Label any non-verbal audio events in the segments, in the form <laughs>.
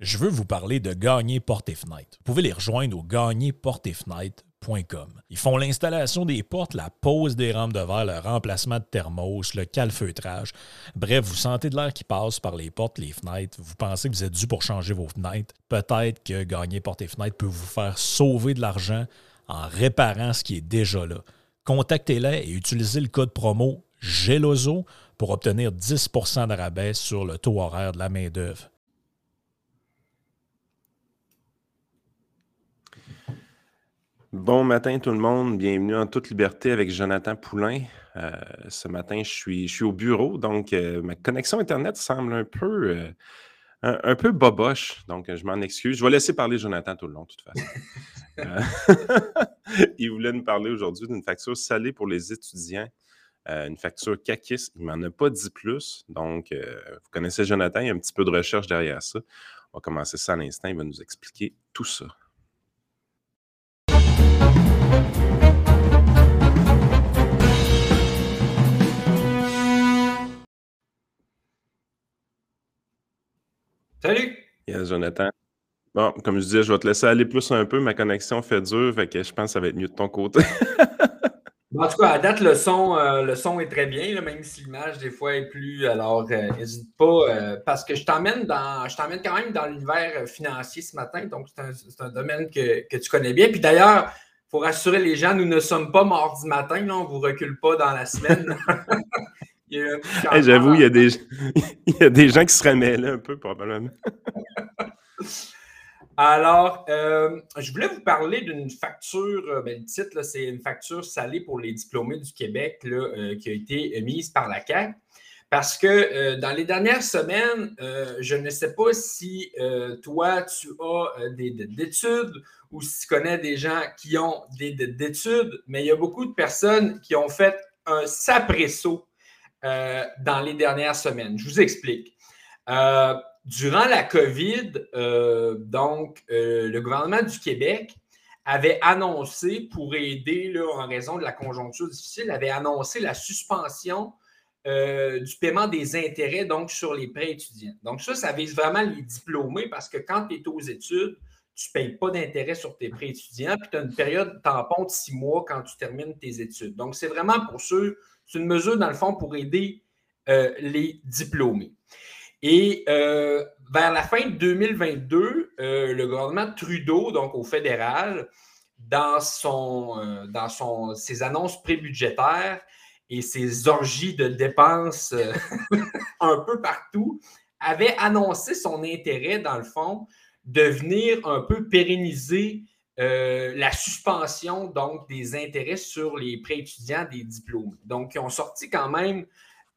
Je veux vous parler de Gagner Porte et Fenêtre. Vous pouvez les rejoindre au gagnerportefenêtre.com. Ils font l'installation des portes, la pose des rampes de verre, le remplacement de thermos, le calfeutrage. Bref, vous sentez de l'air qui passe par les portes, les fenêtres. Vous pensez que vous êtes dû pour changer vos fenêtres. Peut-être que Gagner Porte et Fenêtre peut vous faire sauver de l'argent en réparant ce qui est déjà là. Contactez-les et utilisez le code promo GELOZO pour obtenir 10 de rabais sur le taux horaire de la main-d'œuvre. Bon matin tout le monde, bienvenue en toute liberté avec Jonathan Poulain. Euh, ce matin, je suis, je suis au bureau, donc euh, ma connexion Internet semble un peu, euh, un, peu boboche, donc je m'en excuse. Je vais laisser parler Jonathan tout le long, de toute façon. <laughs> <laughs> il voulait nous parler aujourd'hui d'une facture salée pour les étudiants, une facture CACIS. Il ne m'en a pas dit plus, donc vous connaissez Jonathan, il y a un petit peu de recherche derrière ça. On va commencer ça à l'instant, il va nous expliquer tout ça. Salut! Yes, Jonathan. Bon, comme je disais, je vais te laisser aller plus un peu. Ma connexion fait dur, fait que je pense que ça va être mieux de ton côté. <laughs> en tout cas, à date, le son, euh, le son est très bien, même si l'image, des fois, est plus. Alors, euh, n'hésite pas, euh, parce que je t'emmène dans. Je t'emmène quand même dans l'univers financier ce matin, donc c'est un, domaine que, tu connais bien. Puis d'ailleurs, faut rassurer les gens, nous ne sommes pas mardi matin, là, on ne vous recule pas dans la semaine. <laughs> J'avoue, il, y a des, <laughs> il y a des gens qui se mêlés un peu, probablement. <laughs> Alors, euh, je voulais vous parler d'une facture, euh, ben, le titre, c'est une facture salée pour les diplômés du Québec là, euh, qui a été mise par la CAQ. Parce que dans les dernières semaines, je ne sais pas si toi, tu as des d'études ou si tu connais des gens qui ont des d'études, mais il y a beaucoup de personnes qui ont fait un sapresso euh, dans les dernières semaines. Je vous explique. Euh, durant la COVID, euh, donc, le gouvernement du Québec avait annoncé, pour aider là, en raison de la conjoncture difficile, avait annoncé la suspension du paiement des intérêts donc sur les prêts étudiants. Donc, ça, ça vise vraiment les diplômés parce que quand tu es aux études, tu ne payes pas d'intérêt sur tes prêts étudiants, puis tu as une période tampon de six mois quand tu termines tes études. Donc, c'est vraiment pour ceux c'est une mesure, dans le fond, pour aider euh, les diplômés. Et euh, vers la fin de 2022, euh, le gouvernement Trudeau, donc au fédéral, dans, son, dans son, ses annonces prébudgétaires et ses orgies de dépenses <laughs> un peu partout, avait annoncé son intérêt, dans le fond, de venir un peu pérenniser euh, la suspension donc des intérêts sur les prêts étudiants des diplômes. Donc, ils ont sorti quand même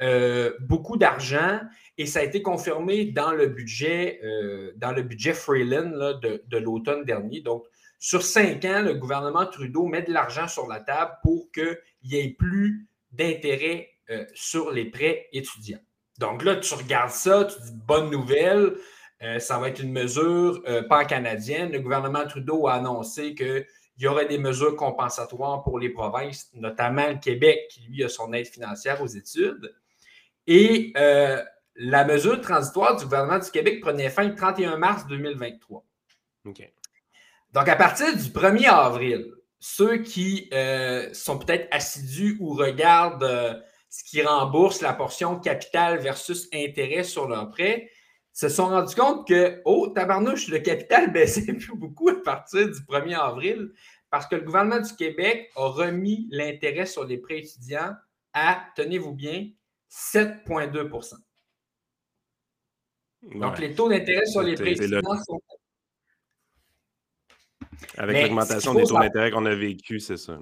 euh, beaucoup d'argent et ça a été confirmé dans le budget, euh, dans le budget Freeland de, de l'automne dernier. Donc, sur cinq ans, le gouvernement Trudeau met de l'argent sur la table pour qu'il n'y ait plus d'intérêts sur les prêts étudiants. Donc là, tu regardes ça, tu dis bonne nouvelle. Euh, ça va être une mesure euh, pan-canadienne. Le gouvernement Trudeau a annoncé qu'il y aurait des mesures compensatoires pour les provinces, notamment le Québec, qui lui a son aide financière aux études. Et euh, la mesure transitoire du gouvernement du Québec prenait fin le 31 mars 2023. Donc, à partir du 1er avril, ceux qui sont peut-être assidus ou regardent ce qui rembourse la portion capital versus intérêt sur leur prêt, se sont rendus compte que, oh, tabarnouche, le capital <laughs> baissait plus beaucoup à partir du 1er avril parce que le gouvernement du Québec a remis l'intérêt sur les prêts étudiants à, tenez-vous bien, 7,2% Donc, les taux d'intérêt sur les prêts étudiants sont. Avec l'augmentation des taux d'intérêt qu'on a vécu, c'est ça.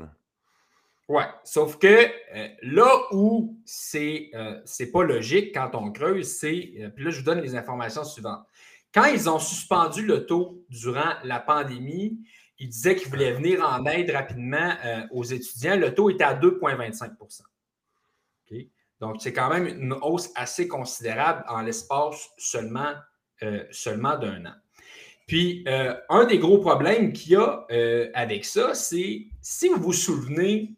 Oui, sauf que euh, là où c'est n'est euh, pas logique quand on creuse, c'est, euh, puis là je vous donne les informations suivantes. Quand ils ont suspendu le taux durant la pandémie, ils disaient qu'ils voulaient venir en aide rapidement aux étudiants. Le taux était à 2,25% Donc, c'est quand même une hausse assez considérable en l'espace seulement, seulement d'un an. Puis, un des gros problèmes qu'il y a avec ça, c'est si vous vous souvenez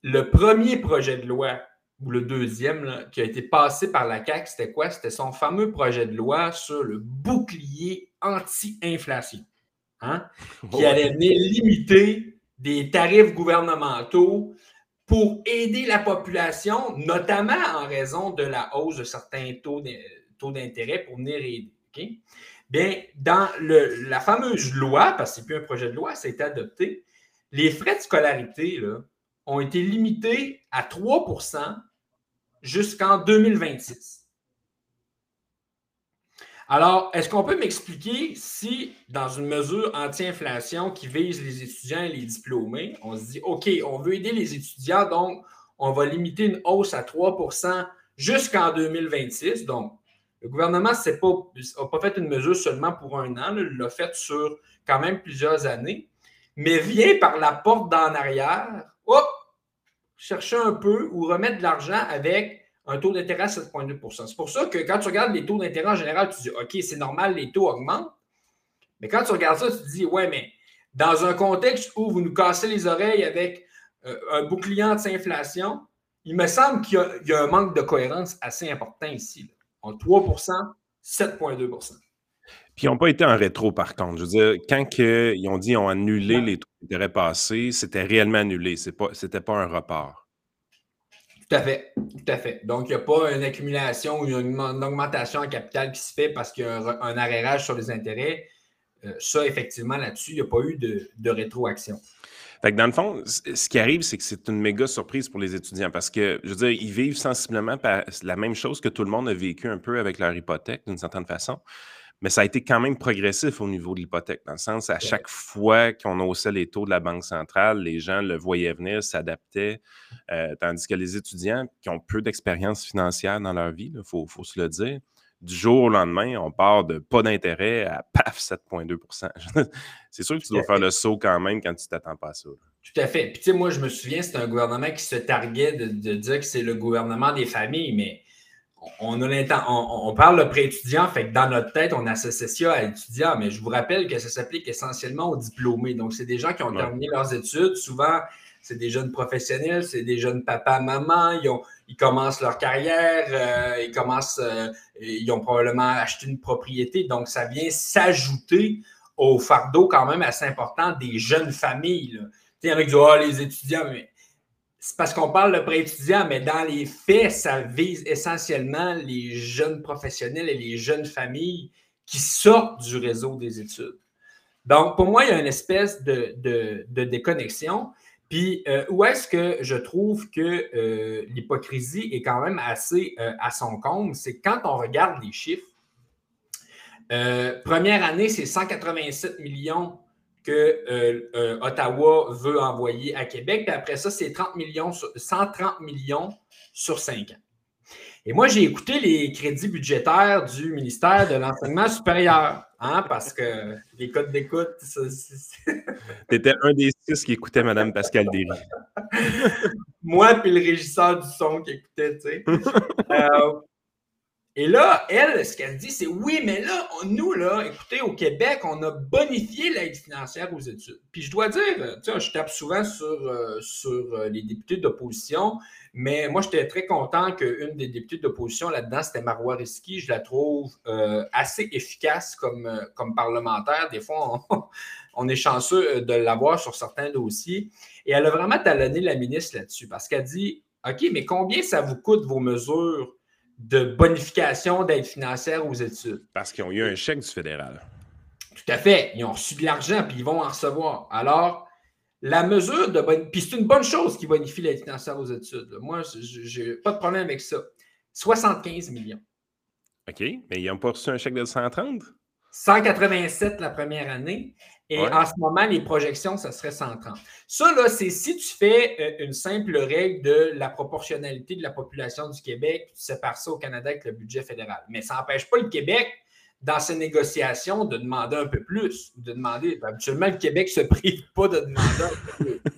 le premier projet de loi ou le deuxième, qui a été passé par la CAQ, c'était quoi? C'était son fameux projet de loi sur le bouclier anti-inflation, hein? <laughs> qui allait venir limiter des tarifs gouvernementaux pour aider la population, notamment en raison de la hausse de certains taux d'intérêt pour venir aider. Bien, dans la fameuse loi, parce que ce n'est plus un projet de loi, ça a été adopté, les frais de scolarité là, ont été limités à 3% jusqu'en 2026. Alors, est-ce qu'on peut m'expliquer si, dans une mesure anti-inflation qui vise les étudiants et les diplômés, on se dit, OK, on veut aider les étudiants, donc on va limiter une hausse à 3% jusqu'en 2026. Donc, le gouvernement n'a pas, fait une mesure seulement pour un an, il l'a fait sur quand même plusieurs années, mais vient par la porte d'en arrière, hop, chercher un peu ou remettre de l'argent avec un taux d'intérêt à 7,2% C'est pour ça que quand tu regardes les taux d'intérêt en général, tu dis OK, c'est normal, les taux augmentent. Mais quand tu regardes ça, tu te dis Ouais, mais dans un contexte où vous nous cassez les oreilles avec euh, un bouclier anti-inflation, il me semble qu'il y, a un manque de cohérence assez important ici. En 3% 7,2% puis ils n'ont pas été en rétro, par contre. Je veux dire, quand ils ont dit qu'ils ont annulé les taux d'intérêt passés, c'était réellement annulé. Ce n'était pas un report. Tout à fait. Tout à fait. Donc, il n'y a pas une accumulation ou une, augmentation en capital qui se fait parce qu'il y a un, un sur les intérêts. Euh, ça, effectivement, là-dessus, il n'y a pas eu de, rétroaction. Fait que dans le fond, ce qui arrive, c'est que c'est une méga surprise pour les étudiants parce que, je veux dire, ils vivent sensiblement la même chose que tout le monde a vécu un peu avec leur hypothèque, d'une certaine façon. Mais ça a été quand même progressif au niveau de l'hypothèque, dans le sens, à chaque fois qu'on haussait les taux de la Banque centrale, les gens le voyaient venir, s'adaptaient, euh, tandis que les étudiants qui ont peu d'expérience financière dans leur vie, il faut, se le dire, du jour au lendemain, on part de pas d'intérêt à <laughs> paf, 7,2% <laughs> C'est sûr que tu dois faire le saut quand même quand tu t'attends pas à ça. Tout à fait. Puis, tu sais, moi, je me souviens, c'est un gouvernement qui se targuait de, de dire que c'est le gouvernement des familles, mais on, a on, parle de pré-étudiant, fait que dans notre tête, on associe ça à étudiant, mais je vous rappelle que ça s'applique essentiellement aux diplômés. Donc, c'est des gens qui ont terminé leurs études. Souvent, c'est des jeunes professionnels, c'est des jeunes papas, mamans, ils, commencent leur carrière, euh, ils commencent, euh, ont probablement acheté une propriété. Donc, ça vient s'ajouter au fardeau quand même assez important des jeunes familles. Il y en a qui disent oh, les étudiants, c'est parce qu'on parle de pré-étudiants, mais dans les faits, ça vise essentiellement les jeunes professionnels et les jeunes familles qui sortent du réseau des études. Donc, pour moi, il y a une espèce de, déconnexion. Puis, euh, où est-ce que je trouve que euh, l'hypocrisie est quand même assez euh, à son compte? C'est quand on regarde les chiffres. première année, c'est 187 millions que Ottawa veut envoyer à Québec. Puis après ça, c'est 30 millions 130 millions sur 5 ans. Et moi, j'ai écouté les crédits budgétaires du ministère de l'Enseignement supérieur, hein, parce que les codes d'écoute. Tu étais un des six qui écoutait Mme Pascal Derry. <laughs> moi, puis le régisseur du son qui écoutait, tu sais. Euh, <laughs> et là, elle, ce qu'elle dit, c'est oui, mais là, nous, là, écoutez, au Québec, on a bonifié l'aide financière aux études. Puis je dois dire, tu sais, je tape souvent sur, euh, sur euh, les députés d'opposition, mais moi, j'étais très content qu'une des députées d'opposition là-dedans, c'était Marois Risky. Je la trouve euh, assez efficace comme, comme parlementaire. Des fois, on, <laughs> on est chanceux de l'avoir sur certains dossiers. Et elle a vraiment talonné la ministre là-dessus parce qu'elle dit OK, mais combien ça vous coûte vos mesures? De bonification d'aide financière aux études. Parce qu'ils ont eu un chèque du fédéral. Tout à fait. Ils ont reçu de l'argent, puis ils vont en recevoir. Alors, la mesure de bonne... Puis c'est une bonne chose qui bonifie l'aide financière aux études. Moi, je n'ai pas de problème avec ça. 75 millions. OK, mais ils n'ont pas reçu un chèque de 130? 187 la première année. Et en ce moment, les projections, ça serait 130. Ça, là, c'est si tu fais euh, une simple règle de la proportionnalité de la population du Québec, tu sépares ça au Canada avec le budget fédéral. Mais ça n'empêche pas le Québec, dans ses négociations, de demander un peu plus. De demander. Habituellement, le Québec ne se prive pas de demander un peu plus. <laughs>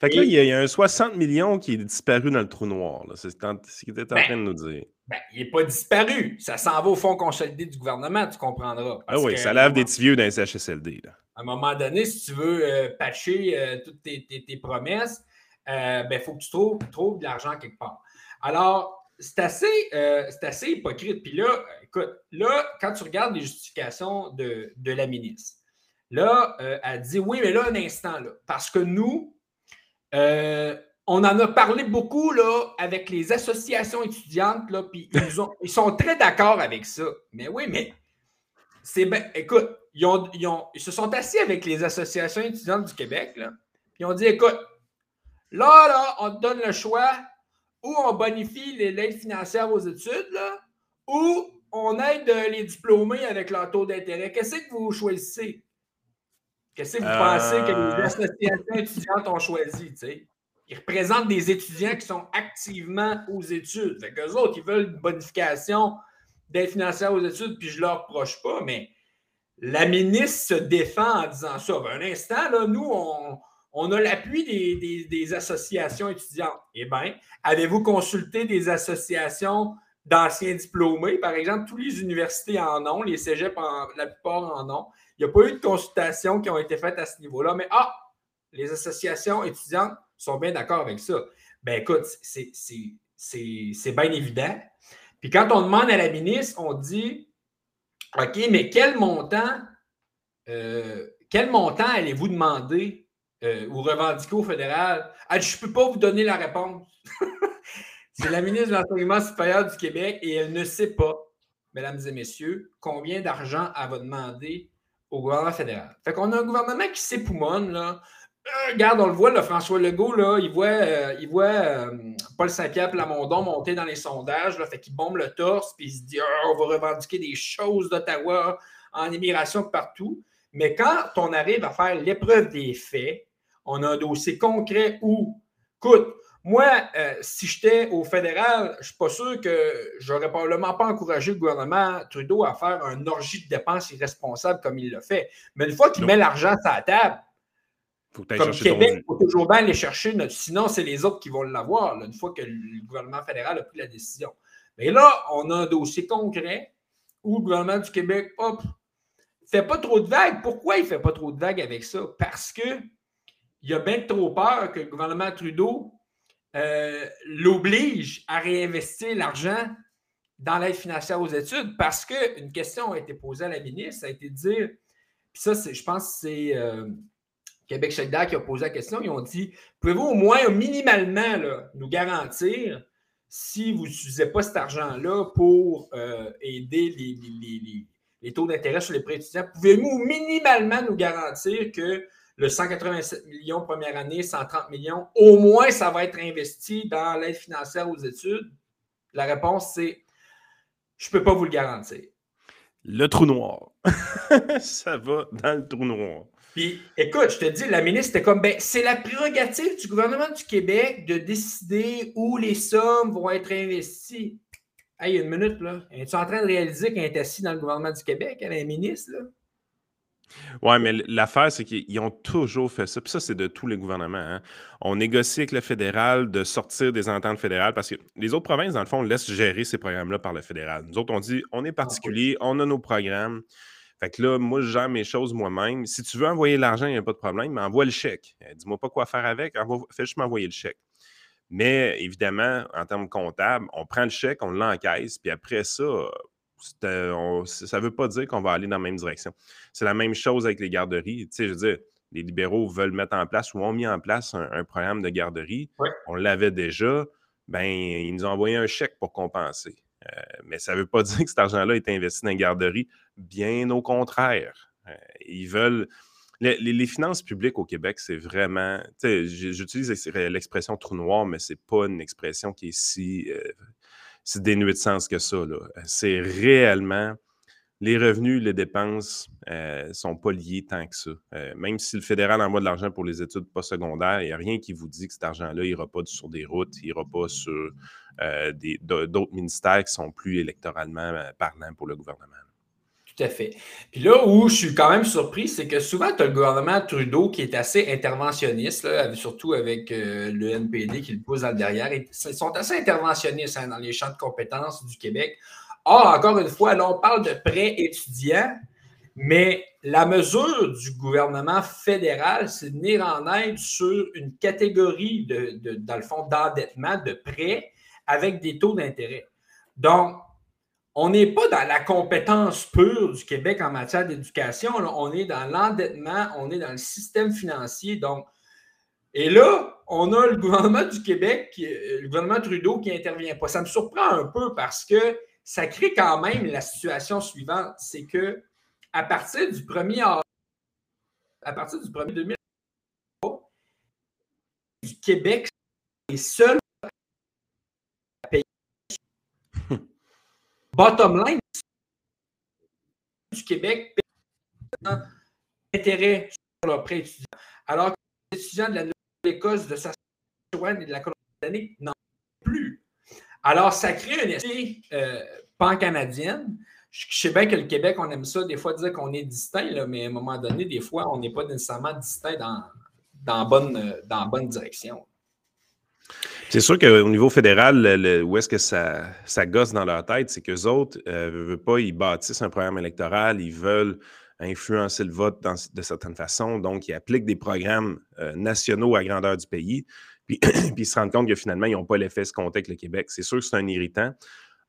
Fait que là, il y, a, un 60 millions qui est disparu dans le trou noir. C'est ce qu'il était en ben, train de nous dire. Ben, il n'est pas disparu. Ça s'en va au fonds consolidé du gouvernement, tu comprendras. ah oui, ça lave des petits vieux dans les CHSLD. À un moment donné, si tu veux euh, patcher euh, toutes tes, promesses, il euh, ben, faut que tu trouves, trouves de l'argent quelque part. Alors, c'est assez, assez hypocrite. Puis là, écoute, là, quand tu regardes les justifications de, la ministre, là, elle dit oui, mais là, un instant, là, parce que nous, on en a parlé beaucoup là, avec les associations étudiantes, là, puis ils, ils sont très d'accord avec ça. Mais oui, mais c'est bien. Écoute, ils, ont, ils, se sont assis avec les associations étudiantes du Québec, là, puis ils ont dit écoute, là, là, on te donne le choix où on bonifie l'aide financière aux études, là, ou on aide les diplômés avec leur taux d'intérêt. Qu'est-ce que vous choisissez? Qu'est-ce que vous pensez que les euh. associations étudiantes ont choisi? sais? Ils représentent des étudiants qui sont activement aux études. Fait qu'eux autres, ils veulent une bonification d'aide financière aux études, puis je ne leur reproche pas, mais la ministre se défend en disant ça. Ben, un instant, là, nous, on, on a l'appui des, associations étudiantes. Eh bien, avez-vous consulté des associations d'anciens diplômés? Par exemple, toutes les universités en ont, les cégeps, la plupart en ont. Il n'y a pas eu de consultations qui ont été faites à ce niveau-là, mais ah, les associations étudiantes sont bien d'accord avec ça. Ben écoute, c'est bien évident. Puis quand on demande à la ministre, on dit OK, mais quel montant, euh, quel montant allez-vous demander euh, ou revendiquer au fédéral? je ne peux pas vous donner la réponse. <laughs> c'est la ministre de l'Enseignement supérieur du Québec et elle ne sait pas, mesdames et messieurs, combien d'argent elle va demander au gouvernement fédéral. Fait qu'on a un gouvernement qui s'époumonne, là. Euh, regarde, on le voit, là, François Legault, là, il voit, euh, il voit Paul Saint-Pierre Plamondon monter dans les sondages, là, fait qu'il bombe le torse, puis il se dit ah, on va revendiquer des choses d'Ottawa en immigration partout. Mais quand on arrive à faire l'épreuve des faits, on a un dossier concret où, écoute, moi, euh, si j'étais au fédéral, je ne suis pas sûr que j'aurais probablement pas encouragé le gouvernement Trudeau à faire un orgie de dépenses irresponsable comme il l'a fait. Mais une fois qu'il met l'argent sur la table, faut comme Québec, il faut toujours bien aller chercher notre. Sinon, c'est les autres qui vont l'avoir, une fois que le gouvernement fédéral a pris la décision. Mais là, on a un dossier concret où le gouvernement du Québec, hop, fait pas trop de vagues. Pourquoi il ne fait pas trop de vagues avec ça? Parce que il y a bien trop peur que le gouvernement Trudeau euh, l'oblige à réinvestir l'argent dans l'aide financière aux études parce qu'une question a été posée à la ministre, ça a été de dire, puis ça, je pense que c'est euh, Québec solidaire qui a posé la question, ils ont dit, pouvez-vous au moins minimalement nous garantir si vous n'utilisez pas cet argent-là pour euh, aider les, les, taux d'intérêt sur les prêts étudiants, pouvez-vous minimalement nous garantir que le 187 millions première année, 130 millions, au moins ça va être investi dans l'aide financière aux études? La réponse, c'est je ne peux pas vous le garantir. Le trou noir. <laughs> ça va dans le trou noir. Puis, écoute, je te dis, la ministre était comme, ben, c'est la prérogative du gouvernement du Québec de décider où les sommes vont être investies. Hey, une minute, là. Es-tu en train de réaliser qu'elle est assise dans le gouvernement du Québec, elle est ministre, là? Oui, mais l'affaire, c'est qu'ils ont toujours fait ça. Puis ça, c'est de tous les gouvernements. Hein. On négocie avec le fédéral de sortir des ententes fédérales parce que les autres provinces, dans le fond, laissent gérer ces programmes-là par le fédéral. Nous autres, on dit on est ah, particulier, on a nos programmes. Fait que là, moi, je gère mes choses moi-même. Si tu veux envoyer l'argent, il n'y a pas de problème, mais envoie le chèque. Euh, dis-moi pas quoi faire avec, fais juste m'envoyer le chèque. Mais évidemment, en termes comptables, on prend le chèque, on l'encaisse, puis après ça, euh, ça ne veut pas dire qu'on va aller dans la même direction. C'est la même chose avec les garderies. Tu sais, je veux dire, les libéraux veulent mettre en place ou ont mis en place un, programme de garderie. On l'avait déjà. Ben, ils nous ont envoyé un chèque pour compenser. Euh, mais ça ne veut pas <laughs> dire que cet argent-là est investi dans les garderies. Bien au contraire. Euh, ils veulent. Les, finances publiques au Québec, c'est vraiment. J'utilise l'expression trou noir, mais ce n'est pas une expression qui est si c'est dénué de sens que ça. C'est réellement les revenus, les dépenses ne euh, sont pas liés tant que ça. Euh, même si le fédéral envoie de l'argent pour les études postsecondaires, il n'y a rien qui vous dit que cet argent-là n'ira pas sur des routes, il n'ira pas sur euh, d'autres ministères qui sont plus électoralement parlants pour le gouvernement. Tout à fait. Puis là où je suis quand même surpris, c'est que souvent, tu as le gouvernement Trudeau qui est assez interventionniste, surtout avec le NPD qui le pousse derrière. Ils sont assez interventionnistes hein, dans les champs de compétences du Québec. Or, encore une fois, là, on parle de prêts étudiants, mais la mesure du gouvernement fédéral, c'est de venir en aide sur une catégorie, de, dans le fond, d'endettement, de prêts avec des taux d'intérêt. Donc, on n'est pas dans la compétence pure du Québec en matière d'éducation. On est dans l'endettement, on est dans le système financier. Donc, et là, on a le gouvernement du Québec, le gouvernement Trudeau qui n'intervient pas. Ça me surprend un peu parce que ça crée quand même la situation suivante, c'est que à partir du 1er à partir du 1er 2003, du Québec, les seuls à payer. <laughs> Bottom line du Québec paye intérêt sur leur prêt étudiant. Alors que les étudiants de la Nouvelle-Écosse, de Saskatchewan et de la Colombie-Britannique n'en plus. Alors, ça crée un esprit euh, pan-canadienne je sais bien que le Québec, on aime ça, des fois, dire qu'on est distinct, mais à un moment donné, des fois, on n'est pas nécessairement distinct dans, dans, bonne, dans bonne direction. C'est sûr qu'au niveau fédéral, où est-ce que ça, ça gosse dans leur tête, c'est qu'eux autres ne euh, veulent pas, ils bâtissent un programme électoral, ils veulent influencer le vote de certaines façons, donc ils appliquent des programmes euh, nationaux à grandeur du pays, puis, <clears throat> puis, ils se rendent compte que finalement, ils n'ont pas l'effet escompté avec le Québec. C'est sûr que c'est un irritant.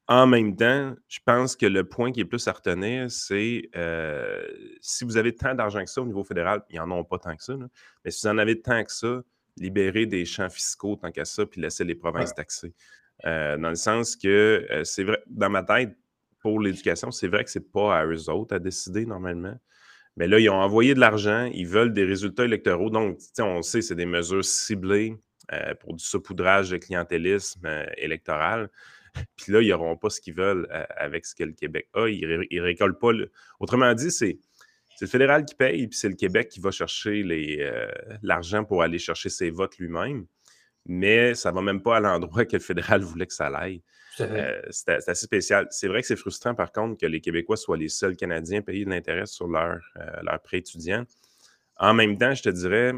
En même temps, je pense que le point qui est plus à retenir, c'est euh, si vous avez tant d'argent que ça au niveau fédéral, ils n'en ont pas tant que ça, mais si vous en avez tant que ça, libérez des champs fiscaux tant qu'à ça, puis laissez les provinces taxer. Euh, dans le sens que euh, c'est vrai, dans ma tête, pour l'éducation, c'est vrai que c'est pas à eux autres à décider normalement. Mais là, ils ont envoyé de l'argent, ils veulent des résultats électoraux. Donc, on sait, c'est des mesures ciblées pour du saupoudrage de clientélisme électoral. <laughs> Puis là, ils n'auront pas ce qu'ils veulent euh, avec ce que le Québec a. Ils ne récoltent pas. Autrement dit, c'est. le fédéral qui paye, puis c'est le Québec qui va chercher euh, l'argent pour aller chercher ses votes lui-même. Mais ça ne va même pas à l'endroit que le fédéral <laughs> voulait que ça aille. Euh, c'est assez spécial. C'est vrai que c'est frustrant, par contre, que les Québécois soient les seuls Canadiens payés de l'intérêt sur leur, leur prêt étudiant. En même temps, je te dirais,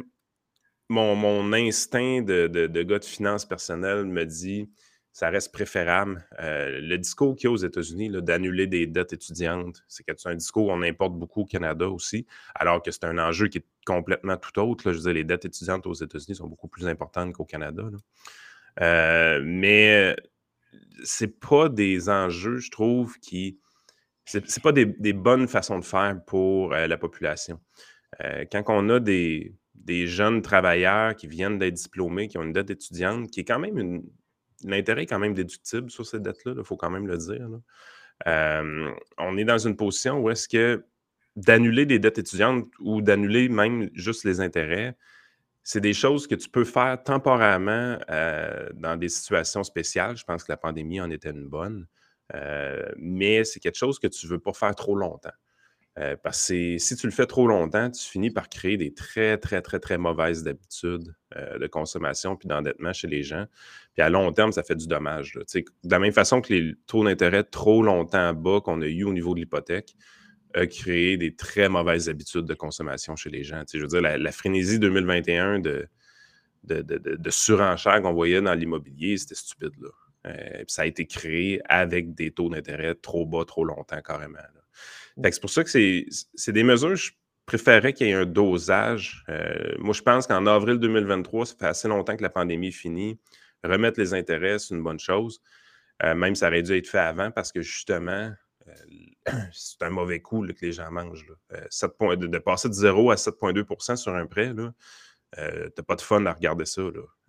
mon, instinct de, de, gars de finances personnelles me dit ça reste préférable. Euh, le discours qu'il y a aux États-Unis d'annuler des dettes étudiantes, c'est un discours qu'on importe beaucoup au Canada aussi, alors que c'est un enjeu qui est complètement tout autre. Je veux dire, les dettes étudiantes aux États-Unis sont beaucoup plus importantes qu'au Canada. Euh, mais c'est pas des enjeux, je trouve, qui. C'est pas des, bonnes façons de faire pour euh, la population. quand on a des, des jeunes travailleurs qui viennent d'être diplômés, qui ont une dette étudiante, qui est quand même une, l'intérêt est quand même déductible sur cette dette-là, il faut quand même le dire. on est dans une position où est-ce que d'annuler des dettes étudiantes ou d'annuler même juste les intérêts, c'est des choses que tu peux faire temporairement dans des situations spéciales. Je pense que la pandémie en était une bonne. Mais c'est quelque chose que tu ne veux pas faire trop longtemps. Euh, parce que si tu le fais trop longtemps, tu finis par créer des très, très, très, très mauvaises habitudes euh, de consommation puis d'endettement chez les gens. Puis à long terme, ça fait du dommage. De la même façon que les taux d'intérêt trop longtemps bas qu'on a eu au niveau de l'hypothèque a créé des très mauvaises habitudes de consommation chez les gens. je veux dire, la, frénésie 2021 de, de, de, surenchère qu'on voyait dans l'immobilier, c'était stupide. Euh, ça a été créé avec des taux d'intérêt trop bas, trop longtemps carrément c'est pour ça que c'est des mesures, je préférerais qu'il y ait un dosage. Euh, moi, je pense qu'en avril 2023, ça fait assez longtemps que la pandémie est finie. Remettre les intérêts, c'est une bonne chose. Euh, même ça aurait dû être fait avant parce que justement, euh, <clears throat> c'est un mauvais coup que les gens mangent. de, passer de 0 à 7,2% sur un prêt, tu n'as pas de fun à regarder ça.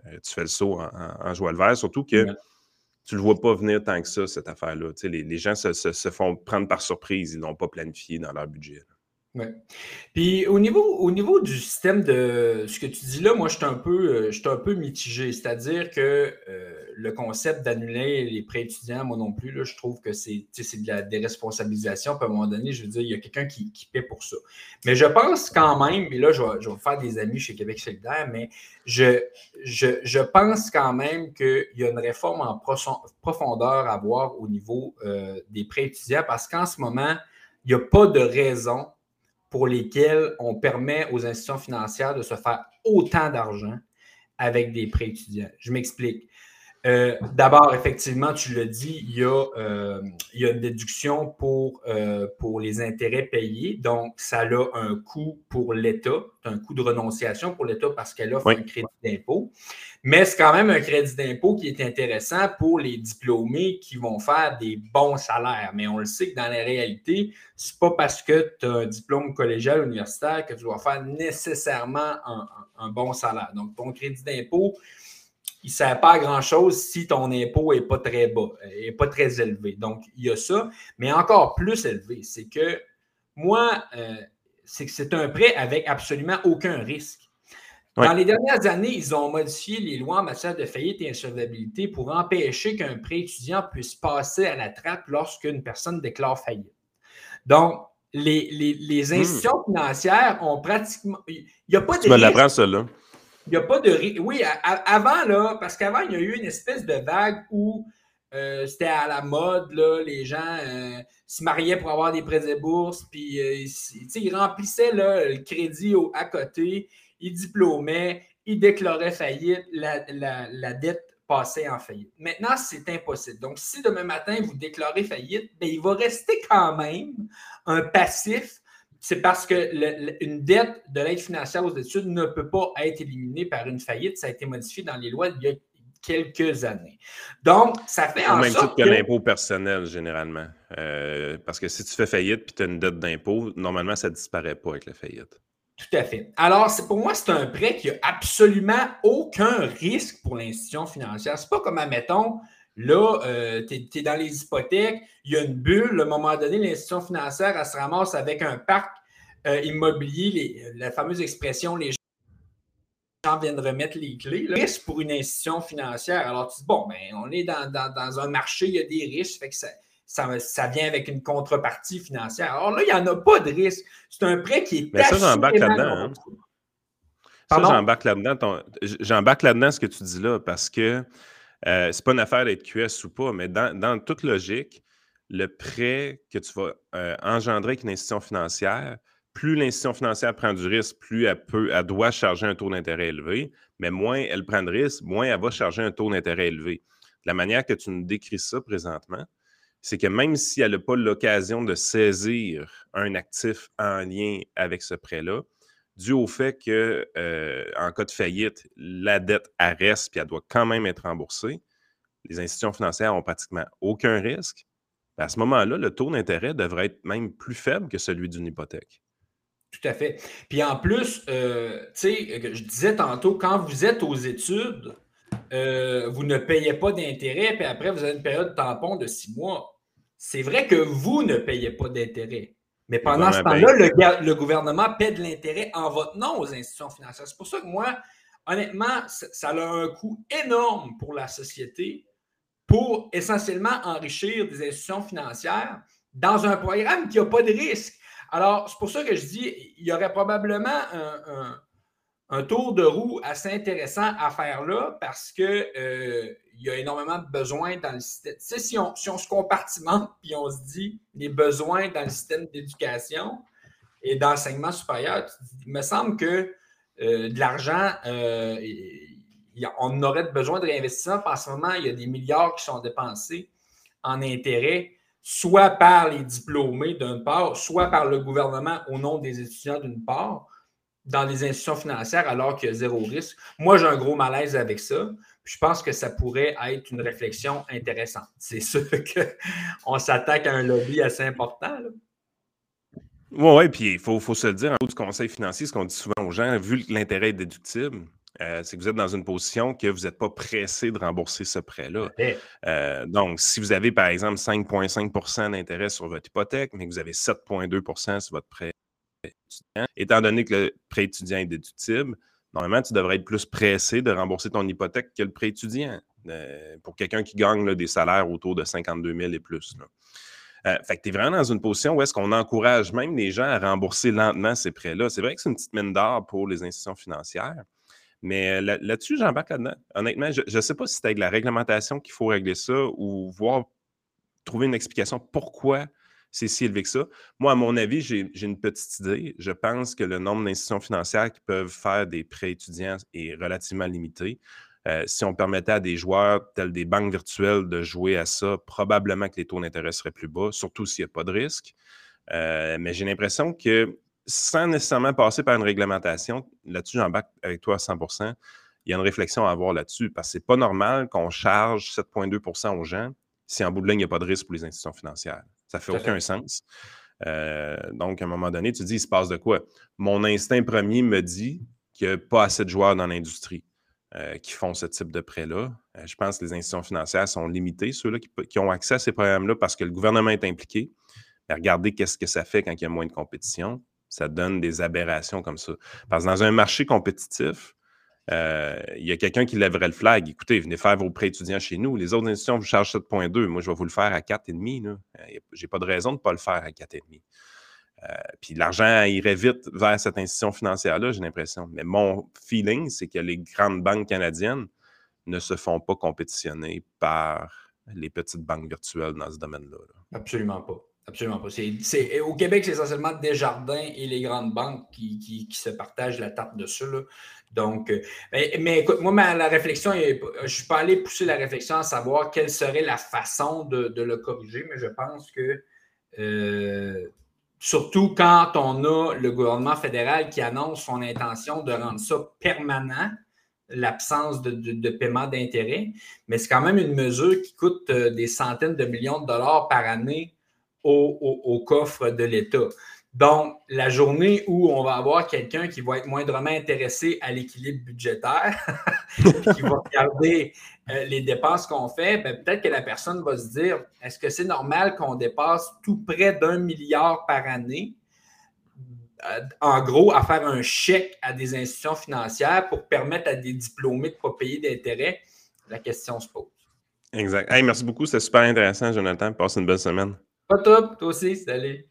tu fais le saut en, en, joie le vert, surtout que tu le vois pas venir tant que ça, cette affaire-là. Les, les, gens se, font prendre par surprise, ils n'ont pas planifié dans leur budget. Oui. Puis au niveau, au niveau du système de ce que tu dis là, moi, je suis un peu, euh, un peu mitigé. C'est-à-dire que euh, le concept d'annuler les prêts étudiants, moi non plus, je trouve que c'est de la déresponsabilisation. Puis à un moment donné, je veux dire, il y a quelqu'un qui, qui paie pour ça. Mais je pense quand même, et là, je vais, je vais faire des amis chez Québec solidaire, mais je, je, je pense quand même qu'il y a une réforme en profondeur à voir au niveau euh, des prêts étudiants parce qu'en ce moment, il n'y a pas de raison pour lesquels on permet aux institutions financières de se faire autant d'argent avec des prêts étudiants. Je m'explique. Euh, d'abord, effectivement, tu l'as dit, il y, a, euh, il y a une déduction pour, euh, pour les intérêts payés. Donc, ça a un coût pour l'État, un coût de renonciation pour l'État parce qu'elle offre un crédit d'impôt. Mais c'est quand même un crédit d'impôt qui est intéressant pour les diplômés qui vont faire des bons salaires. Mais on le sait que dans la réalité, ce n'est pas parce que tu as un diplôme collégial universitaire que tu dois faire nécessairement un, un bon salaire. Donc, ton crédit d'impôt, il ne sert pas à grand-chose si ton impôt n'est pas très bas, n'est pas très élevé. Donc, il y a ça, mais encore plus élevé, c'est que moi, euh, c'est que c'est un prêt avec absolument aucun risque. Dans les dernières années, ils ont modifié les lois en matière de faillite et insolvabilité pour empêcher qu'un prêt étudiant puisse passer à la trappe lorsqu'une personne déclare faillite. Donc, les, les, hmm. institutions financières ont pratiquement. Il n'y a pas de. Tu me l'apprends, cela. Il n'y a pas de. Oui, avant, là, parce qu'avant, il y a eu une espèce de vague où euh, c'était à la mode, là, les gens euh, se mariaient pour avoir des prêts de bourse, puis euh, ils remplissaient là, le crédit à côté, ils diplômaient, ils déclaraient faillite, la, dette passait en faillite. Maintenant, c'est impossible. Donc, si demain matin, vous déclarez faillite, bien, il va rester quand même un passif c'est parce qu'une dette de l'aide financière aux études ne peut pas être éliminée par une faillite. Ça a été modifié dans les lois il y a quelques années. Donc, ça fait en même sorte que, l'impôt personnel, généralement. Euh, parce que si tu fais faillite puis tu as une dette d'impôt, normalement, ça ne disparaît pas avec la faillite. Tout à fait. Alors, pour moi, c'est un prêt qui n'a absolument aucun risque pour l'institution financière. Ce n'est pas comme, admettons, Là, euh, tu es, dans les hypothèques, il y a une bulle. À un moment donné, l'institution financière, elle se ramasse avec un parc euh, immobilier, la fameuse expression les gens viennent remettre les clés. Risque pour une institution financière. Alors, tu dis, bon, ben, on est dans, un marché, il y a des risques, fait que ça, ça, vient avec une contrepartie financière. Alors là, il n'y en a pas de risque. C'est un prêt qui est. Mais ça, j'embarque là-dedans. Hein. Ça, j'embarque là-dedans. J'embarque là-dedans ce que tu dis là parce que euh, c'est pas une affaire d'être QS ou pas, mais dans, toute logique, le prêt que tu vas euh, engendrer avec une institution financière, plus l'institution financière prend du risque, plus elle, elle doit charger un taux d'intérêt élevé, mais moins elle prend de risque, moins elle va charger un taux d'intérêt élevé. La manière que tu nous décris ça présentement, c'est que même si elle n'a pas l'occasion de saisir un actif en lien avec ce prêt-là, dû au fait que euh, en cas de faillite, la dette reste puis elle doit quand même être remboursée, les institutions financières n'ont pratiquement aucun risque. À ce moment-là, le taux d'intérêt devrait être même plus faible que celui d'une hypothèque. Tout à fait. Puis en plus, euh, tu sais, je disais tantôt, quand vous êtes aux études, euh, vous ne payez pas d'intérêt, puis après, vous avez une période tampon de six mois. C'est vrai que vous ne payez pas d'intérêt. Mais pendant ce temps-là, le, gouvernement paie de l'intérêt en votre nom aux institutions financières. C'est pour ça que moi, honnêtement, ça, a un coût énorme pour la société pour essentiellement enrichir des institutions financières dans un programme qui n'a pas de risque. Alors, c'est pour ça que je dis, il y aurait probablement un, un tour de roue assez intéressant à faire là parce que euh, il y a énormément de besoins dans le système. Tu sais, si on, si on se compartimente puis on se dit les besoins dans le système d'éducation et d'enseignement supérieur, il me semble que euh, de l'argent, euh, on aurait besoin de réinvestissement. En ce moment, il y a des milliards qui sont dépensés en intérêts, soit par les diplômés d'une part, soit par le gouvernement au nom des étudiants d'une part dans les institutions financières alors qu'il y a zéro risque. Moi, j'ai un gros malaise avec ça. Je pense que ça pourrait être une réflexion intéressante. <laughs> C'est sûr qu'on s'attaque à un lobby assez important. Oui, ouais, puis il faut, se le dire en haut du conseil financier, ce qu'on dit souvent aux gens, vu que l'intérêt est déductible, euh, c'est que vous êtes dans une position que vous n'êtes pas pressé de rembourser ce prêt-là. Euh, donc, si vous avez, par exemple, 5,5% d'intérêt sur votre hypothèque, mais que vous avez 7,2% sur votre prêt Étant donné que le prêt étudiant est déductible, normalement, tu devrais être plus pressé de rembourser ton hypothèque que le prêt étudiant euh, pour quelqu'un qui gagne des salaires autour de 52 000 et plus. Euh, fait que tu es vraiment dans une position où est-ce qu'on encourage même les gens à rembourser lentement ces prêts-là. C'est vrai que c'est une petite mine d'or pour les institutions financières, mais euh, là-dessus, j'embarque là-dedans. Honnêtement, je ne sais pas si c'est avec la réglementation qu'il faut régler ça ou voir, trouver une explication pourquoi c'est si élevé que ça. Moi, à mon avis, j'ai une petite idée. Je pense que le nombre d'institutions financières qui peuvent faire des prêts étudiants est relativement limité. Euh, si on permettait à des joueurs tels des banques virtuelles de jouer à ça, probablement que les taux d'intérêt seraient plus bas, surtout s'il n'y a pas de risque. Euh, mais j'ai l'impression que sans nécessairement passer par une réglementation, là-dessus, j'embarque avec toi à 100% il y a une réflexion à avoir là-dessus parce que ce n'est pas normal qu'on charge 7,2% aux gens si en bout de ligne, il n'y a pas de risque pour les institutions financières. Ça ne fait aucun sens. Euh, donc, à un moment donné, tu te dis, il se passe de quoi? Mon instinct premier me dit qu'il n'y a pas assez de joueurs dans l'industrie euh, qui font ce type de prêt-là. Euh, je pense que les institutions financières sont limitées, ceux-là qui, ont accès à ces programmes-là parce que le gouvernement est impliqué. Mais regardez qu'est-ce que ça fait quand il y a moins de compétition. Ça donne des aberrations comme ça. Parce que dans un marché compétitif, euh, il y a quelqu'un qui lèverait le flag. Écoutez, venez faire vos prêts étudiants chez nous. Les autres institutions vous chargent 7,2. Moi, je vais vous le faire à 4,5. Je n'ai pas de raison de ne pas le faire à 4,5. Euh, puis l'argent irait vite vers cette institution financière-là, j'ai l'impression. Mais mon feeling, c'est que les grandes banques canadiennes ne se font pas compétitionner par les petites banques virtuelles dans ce domaine-là. Absolument pas. Absolument pas. au Québec, c'est essentiellement Desjardins et les grandes banques qui, se partagent la tarte dessus. Là. Donc, euh, mais, écoute, moi, la réflexion, je ne suis pas allé pousser la réflexion à savoir quelle serait la façon de, le corriger, mais je pense que euh, surtout quand on a le gouvernement fédéral qui annonce son intention de rendre ça permanent, l'absence de, paiement d'intérêt, mais c'est quand même une mesure qui coûte euh, des centaines de millions de dollars par année au coffre de l'État. Donc, la journée où on va avoir quelqu'un qui va être moindrement intéressé à l'équilibre budgétaire, <laughs> qui va regarder euh, les dépenses qu'on fait, ben, peut-être que la personne va se dire est-ce que c'est normal qu'on dépasse tout près d'un milliard par année, euh, en gros, à faire un chèque à des institutions financières pour permettre à des diplômés de ne pas payer d'intérêt? La question se pose. Exact. merci beaucoup. C'était super intéressant, Jonathan. Passe une bonne semaine. Pas top. Toi aussi. Salut.